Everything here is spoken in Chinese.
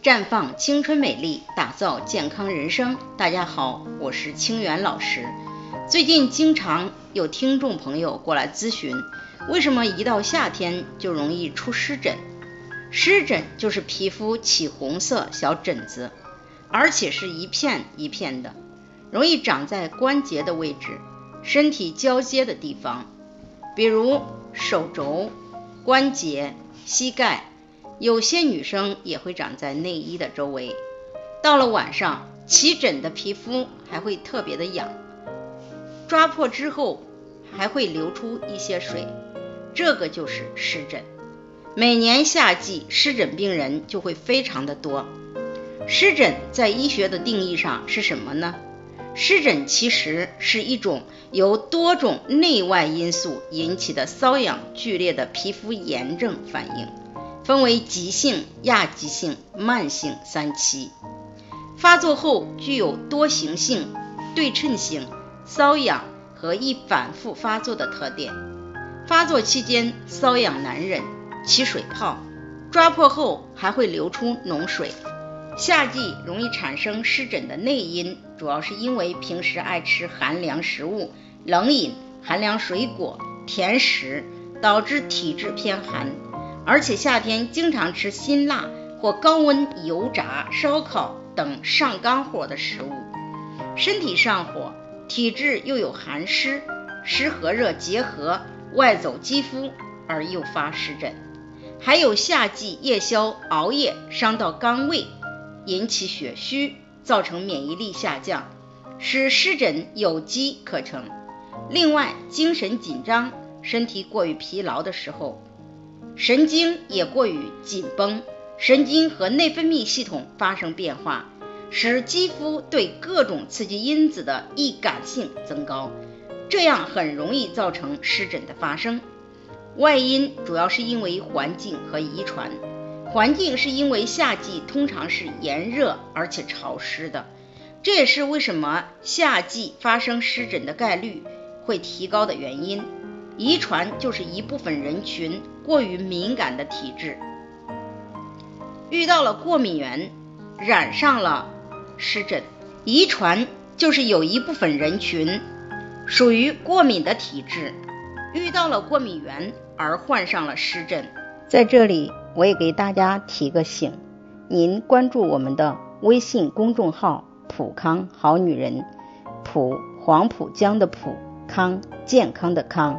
绽放青春美丽，打造健康人生。大家好，我是清源老师。最近经常有听众朋友过来咨询，为什么一到夏天就容易出湿疹？湿疹就是皮肤起红色小疹子，而且是一片一片的，容易长在关节的位置、身体交接的地方，比如手肘、关节、膝盖。有些女生也会长在内衣的周围，到了晚上起疹的皮肤还会特别的痒，抓破之后还会流出一些水，这个就是湿疹。每年夏季湿疹病人就会非常的多。湿疹在医学的定义上是什么呢？湿疹其实是一种由多种内外因素引起的瘙痒剧烈的皮肤炎症反应。分为急性、亚急性、慢性三期，发作后具有多形性、对称性、瘙痒和易反复发作的特点。发作期间瘙痒难忍，起水泡，抓破后还会流出脓水。夏季容易产生湿疹的内因，主要是因为平时爱吃寒凉食物、冷饮、寒凉水果、甜食，导致体质偏寒。而且夏天经常吃辛辣或高温油炸、烧烤等上肝火的食物，身体上火，体质又有寒湿，湿和热结合外走肌肤而诱发湿疹。还有夏季夜宵、熬夜伤到肝胃，引起血虚，造成免疫力下降，使湿疹有机可乘。另外，精神紧张、身体过于疲劳的时候。神经也过于紧绷，神经和内分泌系统发生变化，使肌肤对各种刺激因子的易感性增高，这样很容易造成湿疹的发生。外因主要是因为环境和遗传，环境是因为夏季通常是炎热而且潮湿的，这也是为什么夏季发生湿疹的概率会提高的原因。遗传就是一部分人群过于敏感的体质，遇到了过敏源，染上了湿疹。遗传就是有一部分人群属于过敏的体质，遇到了过敏源而患上了湿疹。在这里，我也给大家提个醒：您关注我们的微信公众号“普康好女人”，普黄浦江的普康健康的康。